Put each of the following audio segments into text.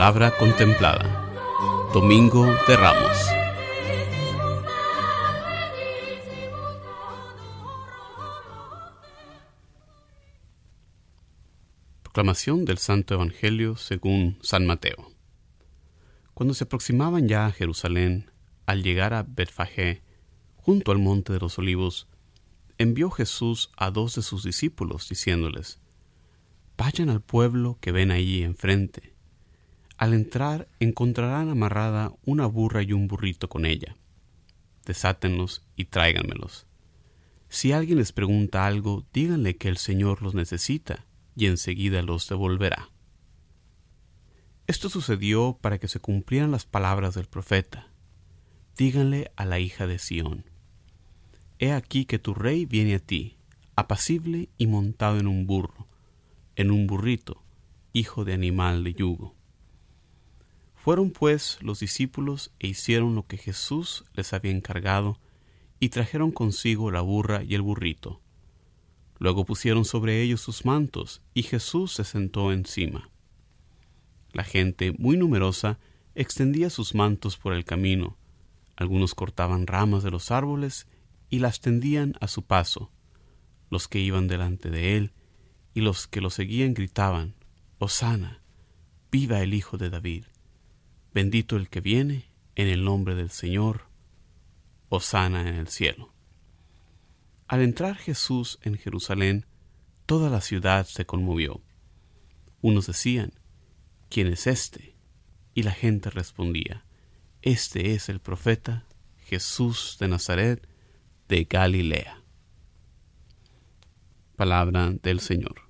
La palabra contemplada. Domingo de Ramos. Proclamación del Santo Evangelio según San Mateo. Cuando se aproximaban ya a Jerusalén, al llegar a Betfagé, junto al monte de los olivos, envió Jesús a dos de sus discípulos, diciéndoles, Vayan al pueblo que ven allí enfrente. Al entrar encontrarán amarrada una burra y un burrito con ella. Desátenlos y tráiganmelos. Si alguien les pregunta algo, díganle que el Señor los necesita y enseguida los devolverá. Esto sucedió para que se cumplieran las palabras del profeta. Díganle a la hija de Sión, He aquí que tu rey viene a ti, apacible y montado en un burro, en un burrito, hijo de animal de yugo. Fueron pues los discípulos e hicieron lo que Jesús les había encargado, y trajeron consigo la burra y el burrito. Luego pusieron sobre ellos sus mantos, y Jesús se sentó encima. La gente, muy numerosa, extendía sus mantos por el camino. Algunos cortaban ramas de los árboles y las tendían a su paso. Los que iban delante de él y los que lo seguían gritaban, Hosana, viva el Hijo de David, bendito el que viene en el nombre del Señor, Hosana en el cielo. Al entrar Jesús en Jerusalén, toda la ciudad se conmovió. Unos decían, ¿quién es este? Y la gente respondía, Este es el profeta Jesús de Nazaret de Galilea palabra del Señor.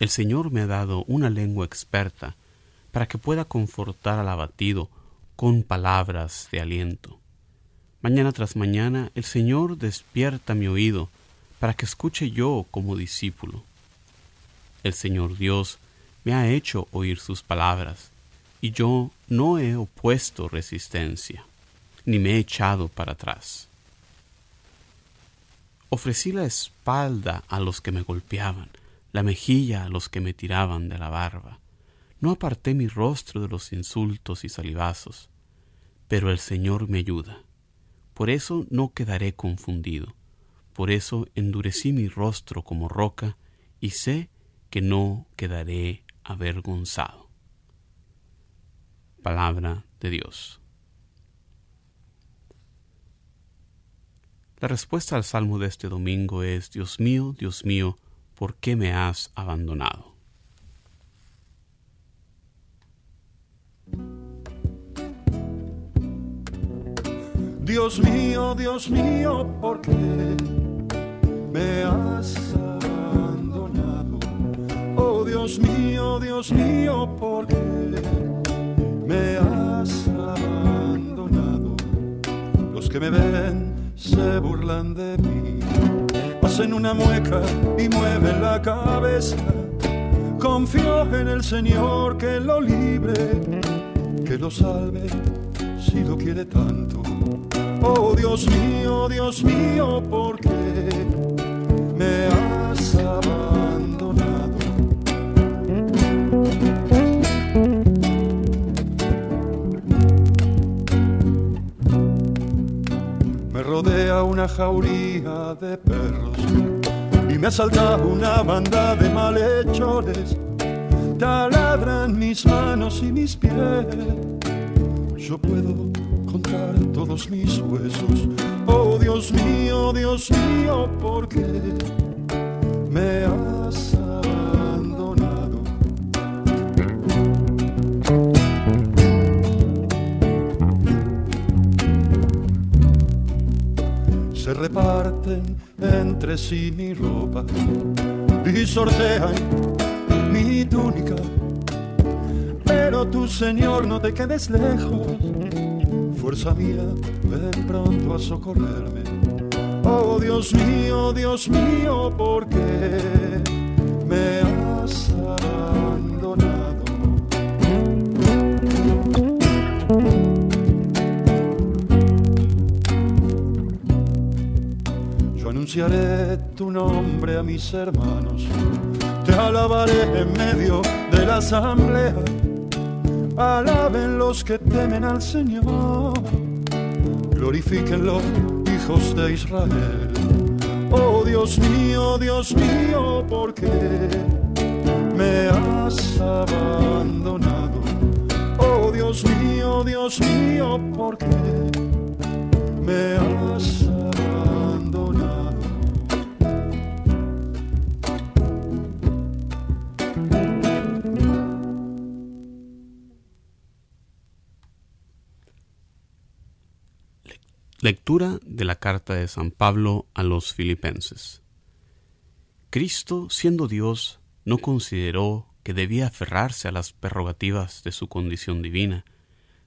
El Señor me ha dado una lengua experta para que pueda confortar al abatido con palabras de aliento. Mañana tras mañana el Señor despierta mi oído para que escuche yo como discípulo. El Señor Dios me ha hecho oír sus palabras y yo no he opuesto resistencia, ni me he echado para atrás. Ofrecí la espalda a los que me golpeaban, la mejilla a los que me tiraban de la barba. No aparté mi rostro de los insultos y salivazos, pero el Señor me ayuda. Por eso no quedaré confundido, por eso endurecí mi rostro como roca y sé que no quedaré avergonzado palabra de Dios. La respuesta al salmo de este domingo es, Dios mío, Dios mío, ¿por qué me has abandonado? Dios mío, Dios mío, ¿por qué me has abandonado? Oh Dios mío, Dios mío, ¿por qué me has abandonado? Los que me ven se burlan de mí, hacen una mueca y mueven la cabeza. Confío en el Señor que lo libre, que lo salve si lo quiere tanto. Oh Dios mío, Dios mío, ¿por qué me rodea una jauría de perros y me asalta una banda de malhechores. Taladran mis manos y mis pies. Yo puedo contar todos mis huesos. Oh Dios mío, Dios mío, ¿por qué me has reparten entre sí mi ropa y sortean mi túnica. Pero tú, Señor, no te quedes lejos. Fuerza mía, ven pronto a socorrerme. Oh Dios mío, Dios mío, ¿por qué me has abandonado? Tu nombre a mis hermanos, te alabaré en medio de la asamblea. Alaben los que temen al Señor, glorifíquenlo, hijos de Israel. Oh Dios mío, Dios mío, ¿por qué me has abandonado? Oh Dios mío, Dios mío, ¿por qué me has abandonado? Lectura de la carta de San Pablo a los Filipenses. Cristo, siendo Dios, no consideró que debía aferrarse a las prerrogativas de su condición divina,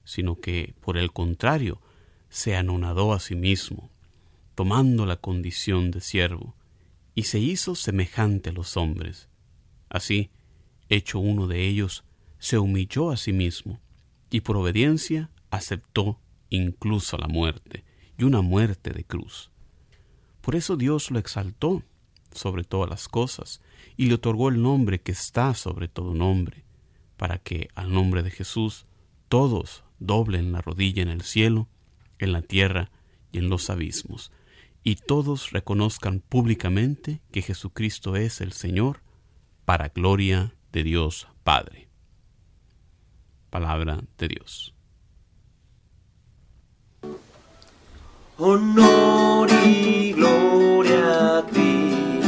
sino que, por el contrario, se anonadó a sí mismo, tomando la condición de siervo, y se hizo semejante a los hombres. Así, hecho uno de ellos, se humilló a sí mismo, y por obediencia aceptó incluso la muerte, y una muerte de cruz. Por eso Dios lo exaltó sobre todas las cosas, y le otorgó el nombre que está sobre todo nombre, para que al nombre de Jesús todos doblen la rodilla en el cielo, en la tierra y en los abismos, y todos reconozcan públicamente que Jesucristo es el Señor, para gloria de Dios Padre. Palabra de Dios. Honor y gloria a ti,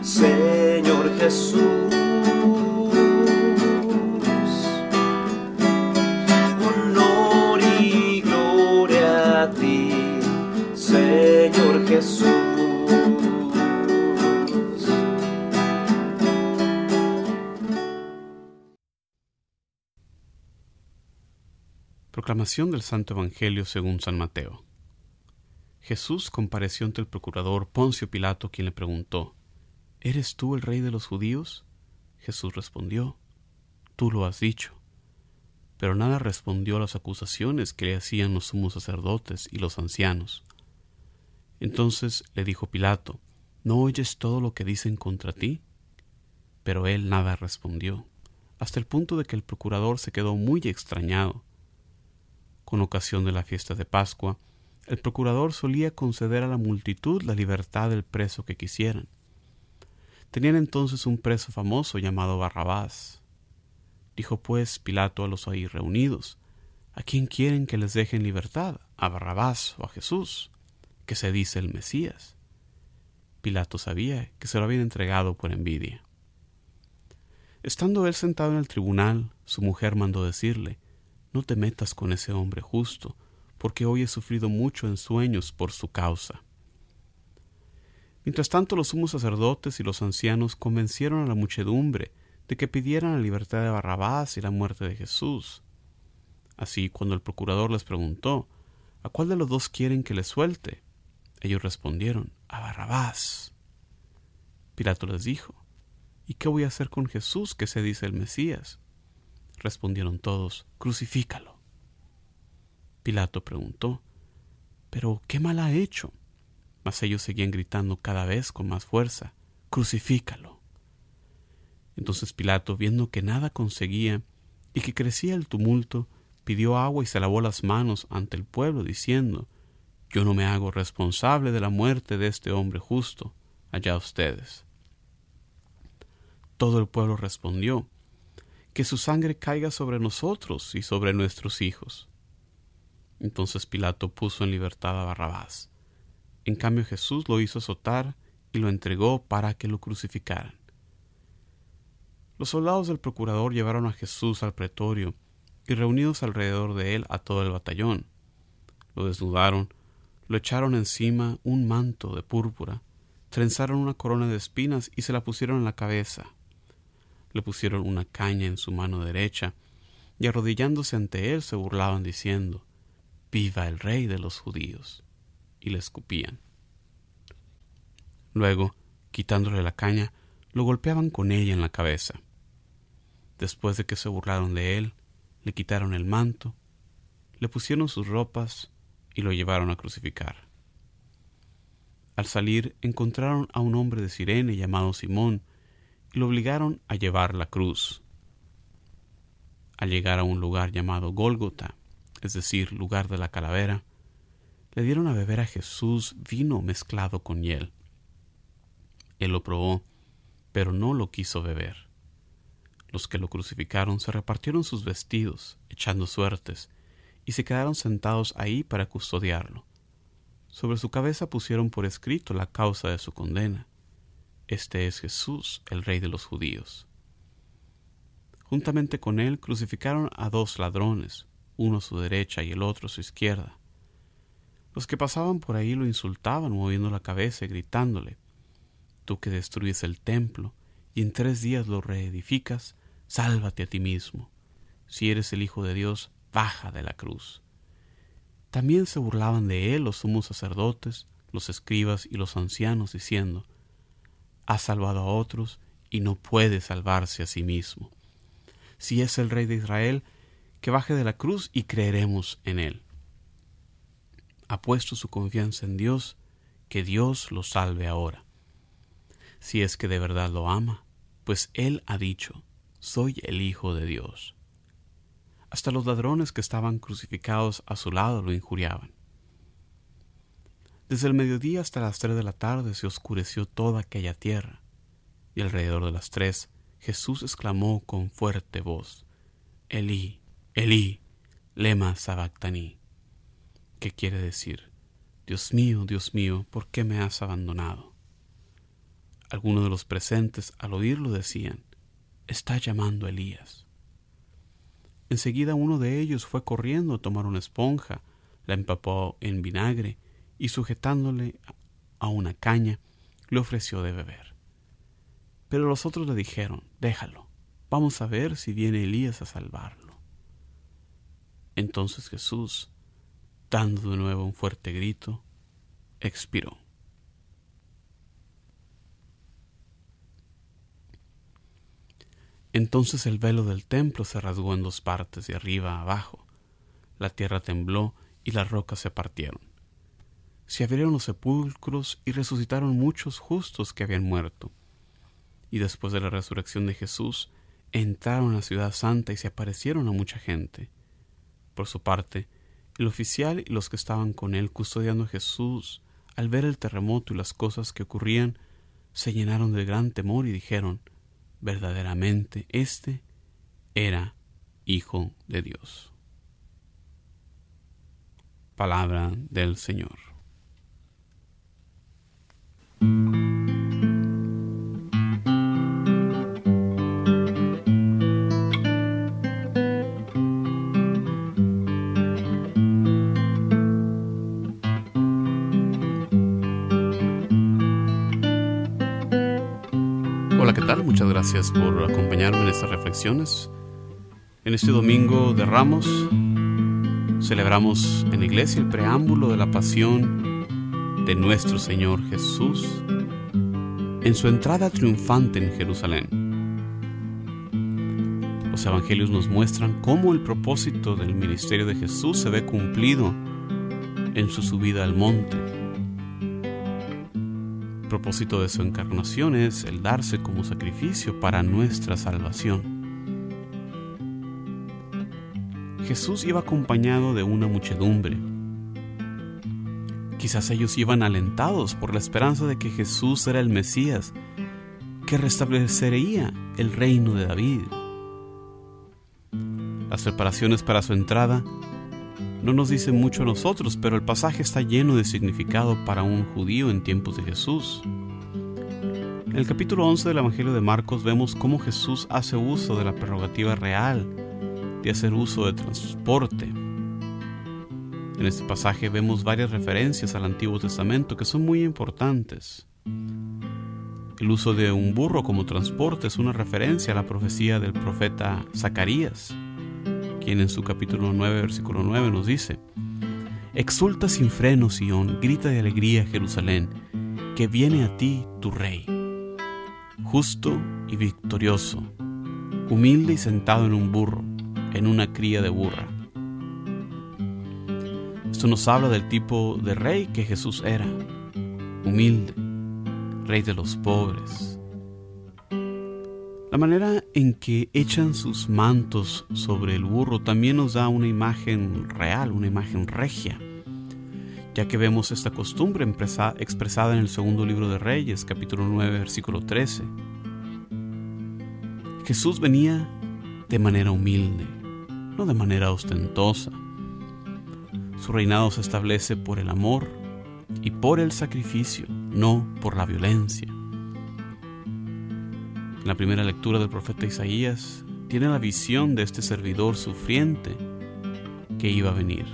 Señor Jesús. Honor y gloria a ti, Señor Jesús. Proclamación del Santo Evangelio según San Mateo. Jesús compareció ante el procurador Poncio Pilato, quien le preguntó, ¿Eres tú el rey de los judíos? Jesús respondió, Tú lo has dicho. Pero nada respondió a las acusaciones que le hacían los sumos sacerdotes y los ancianos. Entonces le dijo Pilato, ¿No oyes todo lo que dicen contra ti? Pero él nada respondió, hasta el punto de que el procurador se quedó muy extrañado. Con ocasión de la fiesta de Pascua, el procurador solía conceder a la multitud la libertad del preso que quisieran. Tenían entonces un preso famoso llamado Barrabás. Dijo pues Pilato a los ahí reunidos, ¿A quién quieren que les dejen libertad? ¿A Barrabás o a Jesús, que se dice el Mesías? Pilato sabía que se lo habían entregado por envidia. Estando él sentado en el tribunal, su mujer mandó decirle, No te metas con ese hombre justo, porque hoy he sufrido mucho en sueños por su causa. Mientras tanto los sumos sacerdotes y los ancianos convencieron a la muchedumbre de que pidieran la libertad de Barrabás y la muerte de Jesús. Así, cuando el procurador les preguntó, ¿A cuál de los dos quieren que les suelte? Ellos respondieron, A Barrabás. Pilato les dijo, ¿Y qué voy a hacer con Jesús que se dice el Mesías? Respondieron todos, Crucifícalo. Pilato preguntó, Pero, ¿qué mal ha hecho? Mas ellos seguían gritando cada vez con más fuerza, Crucifícalo. Entonces Pilato, viendo que nada conseguía y que crecía el tumulto, pidió agua y se lavó las manos ante el pueblo, diciendo, Yo no me hago responsable de la muerte de este hombre justo, allá ustedes. Todo el pueblo respondió, Que su sangre caiga sobre nosotros y sobre nuestros hijos. Entonces Pilato puso en libertad a Barrabás. En cambio Jesús lo hizo azotar y lo entregó para que lo crucificaran. Los soldados del procurador llevaron a Jesús al pretorio y reunidos alrededor de él a todo el batallón. Lo desnudaron, lo echaron encima un manto de púrpura, trenzaron una corona de espinas y se la pusieron en la cabeza. Le pusieron una caña en su mano derecha y arrodillándose ante él se burlaban diciendo, Viva el rey de los judíos. y le escupían. Luego, quitándole la caña, lo golpeaban con ella en la cabeza. Después de que se burlaron de él, le quitaron el manto, le pusieron sus ropas y lo llevaron a crucificar. Al salir encontraron a un hombre de Sirene llamado Simón y lo obligaron a llevar la cruz. Al llegar a un lugar llamado Gólgota, es decir, lugar de la calavera, le dieron a beber a Jesús vino mezclado con hiel. Él lo probó, pero no lo quiso beber. Los que lo crucificaron se repartieron sus vestidos, echando suertes, y se quedaron sentados ahí para custodiarlo. Sobre su cabeza pusieron por escrito la causa de su condena. Este es Jesús, el Rey de los judíos. Juntamente con él crucificaron a dos ladrones, uno a su derecha y el otro a su izquierda. Los que pasaban por ahí lo insultaban moviendo la cabeza y gritándole, Tú que destruyes el templo y en tres días lo reedificas, sálvate a ti mismo. Si eres el Hijo de Dios, baja de la cruz. También se burlaban de él los sumos sacerdotes, los escribas y los ancianos, diciendo, Ha salvado a otros y no puede salvarse a sí mismo. Si es el Rey de Israel, que baje de la cruz y creeremos en él. Ha puesto su confianza en Dios, que Dios lo salve ahora. Si es que de verdad lo ama, pues él ha dicho, soy el Hijo de Dios. Hasta los ladrones que estaban crucificados a su lado lo injuriaban. Desde el mediodía hasta las tres de la tarde se oscureció toda aquella tierra, y alrededor de las tres Jesús exclamó con fuerte voz, Elí, Elí, lema sabactani, ¿Qué quiere decir, Dios mío, Dios mío, ¿por qué me has abandonado? Algunos de los presentes al oírlo decían, está llamando a Elías. Enseguida uno de ellos fue corriendo a tomar una esponja, la empapó en vinagre y sujetándole a una caña, le ofreció de beber. Pero los otros le dijeron, déjalo, vamos a ver si viene Elías a salvarlo. Entonces Jesús, dando de nuevo un fuerte grito, expiró. Entonces el velo del templo se rasgó en dos partes, de arriba a abajo. La tierra tembló y las rocas se partieron. Se abrieron los sepulcros y resucitaron muchos justos que habían muerto. Y después de la resurrección de Jesús, entraron a la ciudad santa y se aparecieron a mucha gente. Por su parte, el oficial y los que estaban con él custodiando a Jesús, al ver el terremoto y las cosas que ocurrían, se llenaron de gran temor y dijeron, verdaderamente este era Hijo de Dios. Palabra del Señor. Gracias por acompañarme en estas reflexiones. En este domingo de Ramos celebramos en la iglesia el preámbulo de la pasión de nuestro Señor Jesús en su entrada triunfante en Jerusalén. Los evangelios nos muestran cómo el propósito del ministerio de Jesús se ve cumplido en su subida al monte. Propósito de su encarnación es el darse como sacrificio para nuestra salvación. Jesús iba acompañado de una muchedumbre. Quizás ellos iban alentados por la esperanza de que Jesús era el Mesías, que restablecería el reino de David. Las preparaciones para su entrada no nos dicen mucho a nosotros, pero el pasaje está lleno de significado para un judío en tiempos de Jesús. En el capítulo 11 del Evangelio de Marcos vemos cómo Jesús hace uso de la prerrogativa real de hacer uso de transporte. En este pasaje vemos varias referencias al Antiguo Testamento que son muy importantes. El uso de un burro como transporte es una referencia a la profecía del profeta Zacarías, quien en su capítulo 9, versículo 9 nos dice, Exulta sin freno, Sión, grita de alegría, Jerusalén, que viene a ti tu rey, justo y victorioso, humilde y sentado en un burro, en una cría de burra. Esto nos habla del tipo de rey que Jesús era, humilde, rey de los pobres. La manera en que echan sus mantos sobre el burro también nos da una imagen real, una imagen regia, ya que vemos esta costumbre expresada en el segundo libro de Reyes, capítulo 9, versículo 13. Jesús venía de manera humilde, no de manera ostentosa. Su reinado se establece por el amor y por el sacrificio, no por la violencia. En la primera lectura del profeta Isaías tiene la visión de este servidor sufriente que iba a venir.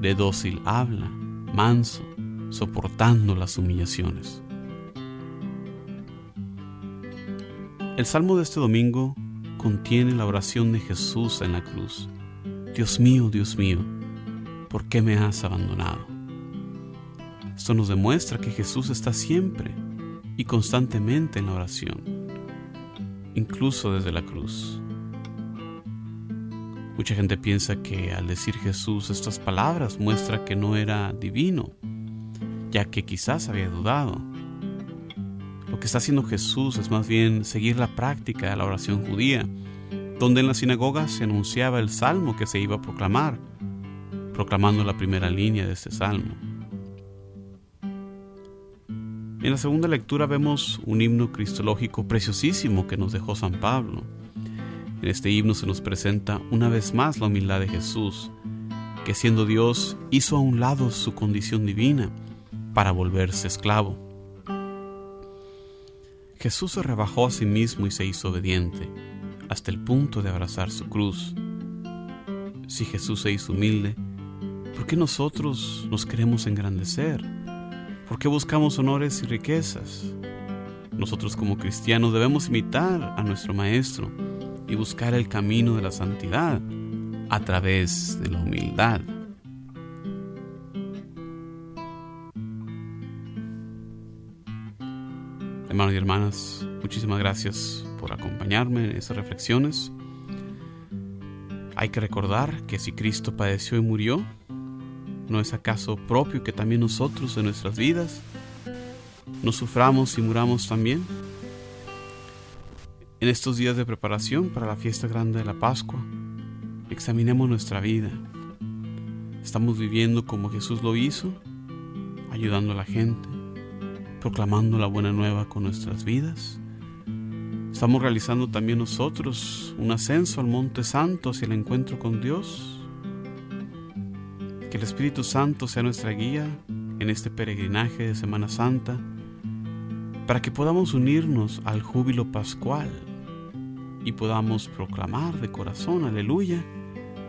De dócil habla, manso, soportando las humillaciones. El salmo de este domingo contiene la oración de Jesús en la cruz. Dios mío, Dios mío, ¿por qué me has abandonado? Esto nos demuestra que Jesús está siempre y constantemente en la oración, incluso desde la cruz. Mucha gente piensa que al decir Jesús estas palabras muestra que no era divino, ya que quizás había dudado. Lo que está haciendo Jesús es más bien seguir la práctica de la oración judía, donde en la sinagoga se anunciaba el salmo que se iba a proclamar, proclamando la primera línea de este salmo. En la segunda lectura vemos un himno cristológico preciosísimo que nos dejó San Pablo. En este himno se nos presenta una vez más la humildad de Jesús, que siendo Dios hizo a un lado su condición divina para volverse esclavo. Jesús se rebajó a sí mismo y se hizo obediente, hasta el punto de abrazar su cruz. Si Jesús se hizo humilde, ¿por qué nosotros nos queremos engrandecer? ¿Por qué buscamos honores y riquezas? Nosotros como cristianos debemos imitar a nuestro Maestro y buscar el camino de la santidad a través de la humildad. Hermanos y hermanas, muchísimas gracias por acompañarme en estas reflexiones. Hay que recordar que si Cristo padeció y murió, ¿no es acaso propio que también nosotros en nuestras vidas nos suframos y muramos también? En estos días de preparación para la fiesta grande de la Pascua, examinemos nuestra vida. ¿Estamos viviendo como Jesús lo hizo? ¿Ayudando a la gente? ¿Proclamando la buena nueva con nuestras vidas? ¿Estamos realizando también nosotros un ascenso al Monte Santo hacia el encuentro con Dios? Que el Espíritu Santo sea nuestra guía en este peregrinaje de Semana Santa para que podamos unirnos al júbilo pascual y podamos proclamar de corazón, aleluya,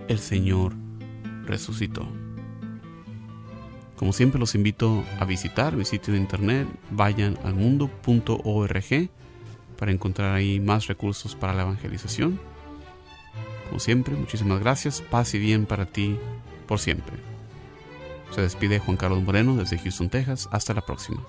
el Señor resucitó. Como siempre los invito a visitar mi sitio de internet, vayan al mundo.org para encontrar ahí más recursos para la evangelización. Como siempre, muchísimas gracias, paz y bien para ti por siempre. Se despide Juan Carlos Moreno desde Houston, Texas. Hasta la próxima.